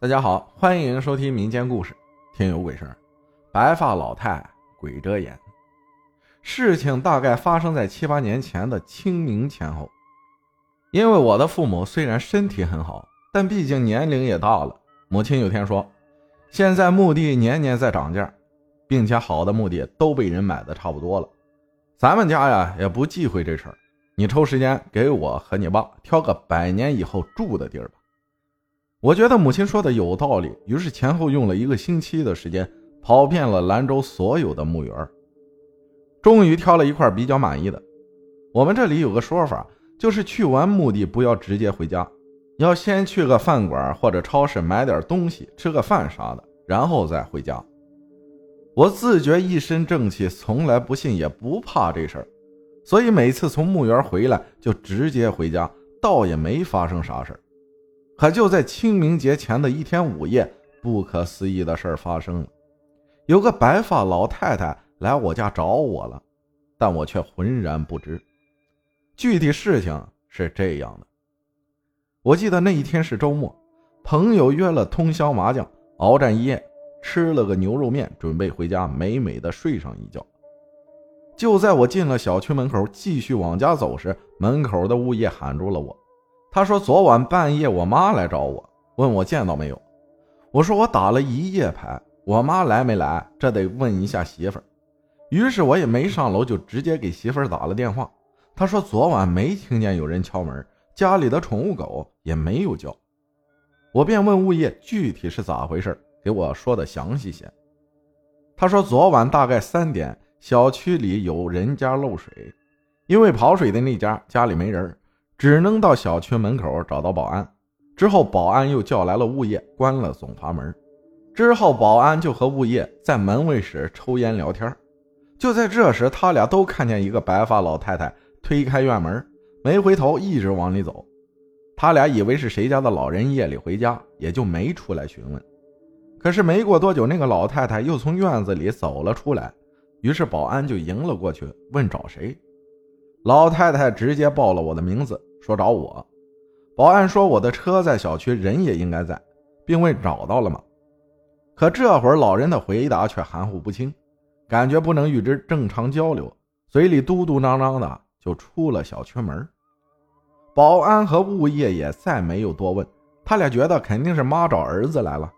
大家好，欢迎收听民间故事《听有鬼声》。白发老太鬼遮眼。事情大概发生在七八年前的清明前后。因为我的父母虽然身体很好，但毕竟年龄也大了。母亲有天说：“现在墓地年年在涨价，并且好的墓地都被人买的差不多了。咱们家呀也不忌讳这事儿，你抽时间给我和你爸挑个百年以后住的地儿吧。”我觉得母亲说的有道理，于是前后用了一个星期的时间，跑遍了兰州所有的墓园，终于挑了一块比较满意的。我们这里有个说法，就是去完墓地不要直接回家，要先去个饭馆或者超市买点东西，吃个饭啥的，然后再回家。我自觉一身正气，从来不信也不怕这事儿，所以每次从墓园回来就直接回家，倒也没发生啥事儿。可就在清明节前的一天午夜，不可思议的事儿发生了。有个白发老太太来我家找我了，但我却浑然不知。具体事情是这样的：我记得那一天是周末，朋友约了通宵麻将，鏖战一夜，吃了个牛肉面，准备回家美美的睡上一觉。就在我进了小区门口，继续往家走时，门口的物业喊住了我。他说：“昨晚半夜，我妈来找我，问我见到没有。我说我打了一夜牌，我妈来没来，这得问一下媳妇儿。于是我也没上楼，就直接给媳妇儿打了电话。他说昨晚没听见有人敲门，家里的宠物狗也没有叫。我便问物业具体是咋回事，给我说的详细些。他说昨晚大概三点，小区里有人家漏水，因为跑水的那家家里没人儿。”只能到小区门口找到保安，之后保安又叫来了物业，关了总阀门。之后保安就和物业在门卫室抽烟聊天。就在这时，他俩都看见一个白发老太太推开院门，没回头，一直往里走。他俩以为是谁家的老人夜里回家，也就没出来询问。可是没过多久，那个老太太又从院子里走了出来，于是保安就迎了过去，问找谁。老太太直接报了我的名字。说找我，保安说我的车在小区，人也应该在，并问找到了吗？可这会儿老人的回答却含糊不清，感觉不能与之正常交流，嘴里嘟嘟囔囔的就出了小区门。保安和物业也再没有多问，他俩觉得肯定是妈找儿子来了。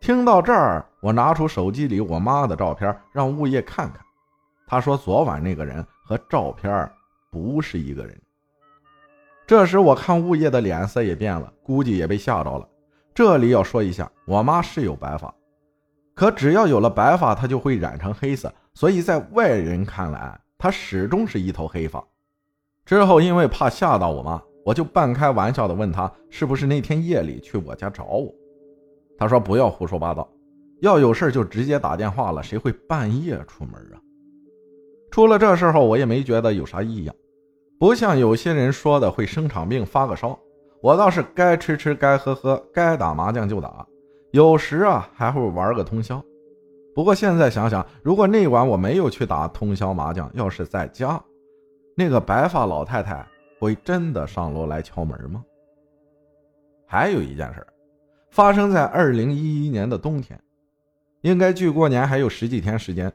听到这儿，我拿出手机里我妈的照片让物业看看，他说昨晚那个人和照片不是一个人。这时我看物业的脸色也变了，估计也被吓着了。这里要说一下，我妈是有白发，可只要有了白发，她就会染成黑色，所以在外人看来，她始终是一头黑发。之后因为怕吓到我妈，我就半开玩笑的问她是不是那天夜里去我家找我。她说不要胡说八道，要有事就直接打电话了，谁会半夜出门啊？出了这事后，我也没觉得有啥异样。不像有些人说的会生场病发个烧，我倒是该吃吃该喝喝该打麻将就打，有时啊还会玩个通宵。不过现在想想，如果那晚我没有去打通宵麻将，要是在家，那个白发老太太会真的上楼来敲门吗？还有一件事，发生在二零一一年的冬天，应该距过年还有十几天时间，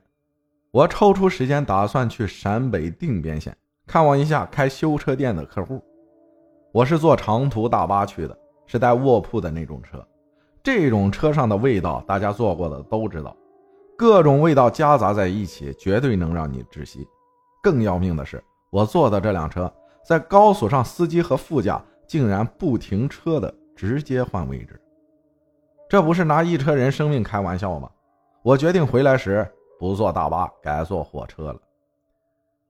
我抽出时间打算去陕北定边县。看望一下开修车店的客户，我是坐长途大巴去的，是带卧铺的那种车。这种车上的味道，大家坐过的都知道，各种味道夹杂在一起，绝对能让你窒息。更要命的是，我坐的这辆车在高速上，司机和副驾竟然不停车的直接换位置，这不是拿一车人生命开玩笑吗？我决定回来时不坐大巴，改坐火车了。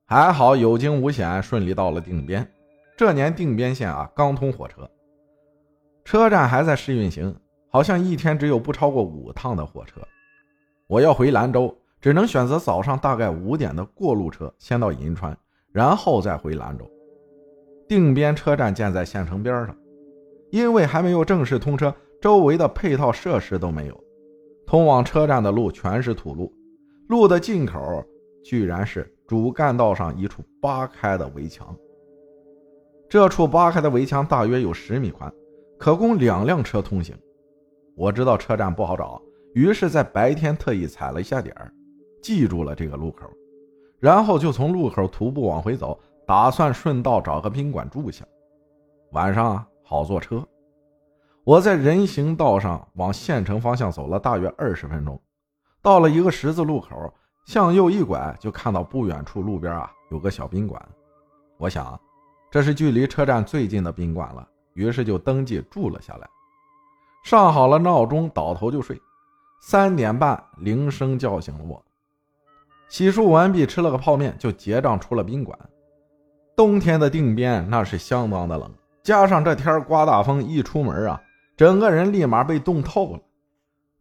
还好有惊无险，顺利到了定边。这年定边县啊刚通火车，车站还在试运行，好像一天只有不超过五趟的火车。我要回兰州，只能选择早上大概五点的过路车，先到银川，然后再回兰州。定边车站建在县城边上，因为还没有正式通车，周围的配套设施都没有，通往车站的路全是土路，路的进口居然是。主干道上一处扒开的围墙，这处扒开的围墙大约有十米宽，可供两辆车通行。我知道车站不好找，于是，在白天特意踩了一下点儿，记住了这个路口，然后就从路口徒步往回走，打算顺道找个宾馆住下，晚上好坐车。我在人行道上往县城方向走了大约二十分钟，到了一个十字路口，向右一拐，就看到不远处路边啊有个小宾馆。我想，这是距离车站最近的宾馆了，于是就登记住了下来。上好了闹钟，倒头就睡。三点半，铃声叫醒了我。洗漱完毕，吃了个泡面，就结账出了宾馆。冬天的定边那是相当的冷，加上这天刮大风，一出门啊。整个人立马被冻透了，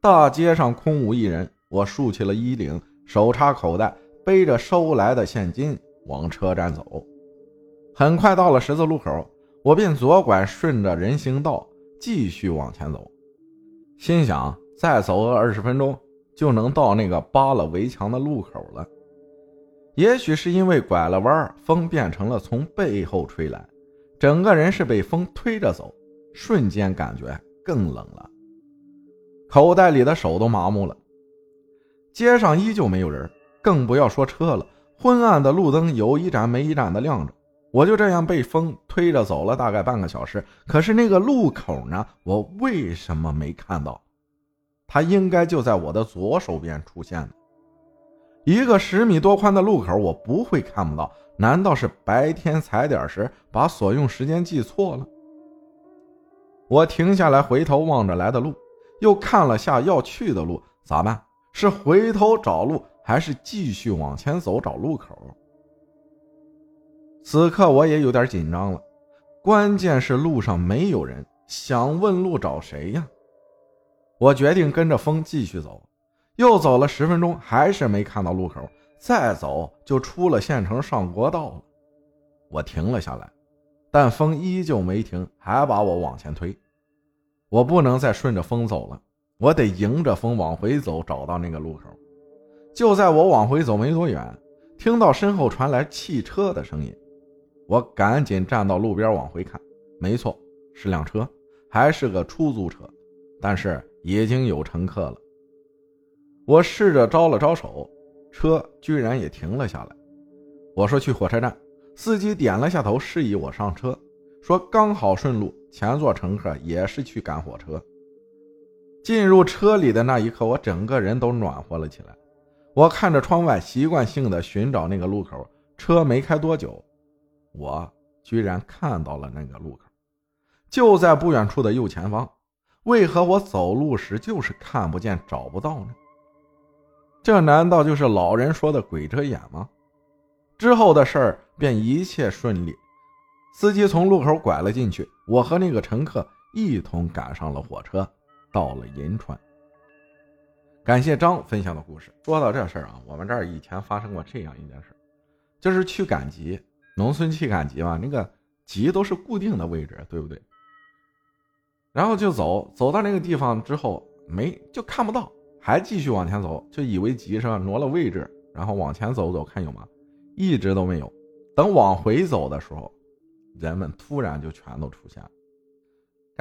大街上空无一人。我竖起了衣领，手插口袋，背着收来的现金往车站走。很快到了十字路口，我便左拐，顺着人行道继续往前走，心想再走个二十分钟就能到那个扒了围墙的路口了。也许是因为拐了弯，风变成了从背后吹来，整个人是被风推着走。瞬间感觉更冷了，口袋里的手都麻木了。街上依旧没有人，更不要说车了。昏暗的路灯有一盏没一盏的亮着。我就这样被风推着走了大概半个小时。可是那个路口呢？我为什么没看到？它应该就在我的左手边出现。一个十米多宽的路口，我不会看不到？难道是白天踩点时把所用时间记错了？我停下来，回头望着来的路，又看了下要去的路，咋办？是回头找路，还是继续往前走找路口？此刻我也有点紧张了，关键是路上没有人，想问路找谁呀？我决定跟着风继续走，又走了十分钟，还是没看到路口，再走就出了县城上国道了。我停了下来，但风依旧没停，还把我往前推。我不能再顺着风走了，我得迎着风往回走，找到那个路口。就在我往回走没多远，听到身后传来汽车的声音，我赶紧站到路边往回看。没错，是辆车，还是个出租车，但是已经有乘客了。我试着招了招手，车居然也停了下来。我说去火车站，司机点了下头，示意我上车。说刚好顺路，前座乘客也是去赶火车。进入车里的那一刻，我整个人都暖和了起来。我看着窗外，习惯性的寻找那个路口。车没开多久，我居然看到了那个路口，就在不远处的右前方。为何我走路时就是看不见、找不到呢？这难道就是老人说的鬼遮眼吗？之后的事儿便一切顺利。司机从路口拐了进去，我和那个乘客一同赶上了火车，到了银川。感谢张分享的故事。说到这事儿啊，我们这儿以前发生过这样一件事，就是去赶集，农村去赶集嘛，那个集都是固定的位置，对不对？然后就走，走到那个地方之后，没就看不到，还继续往前走，就以为集上挪了位置，然后往前走走看有吗？一直都没有。等往回走的时候。人们突然就全都出现了。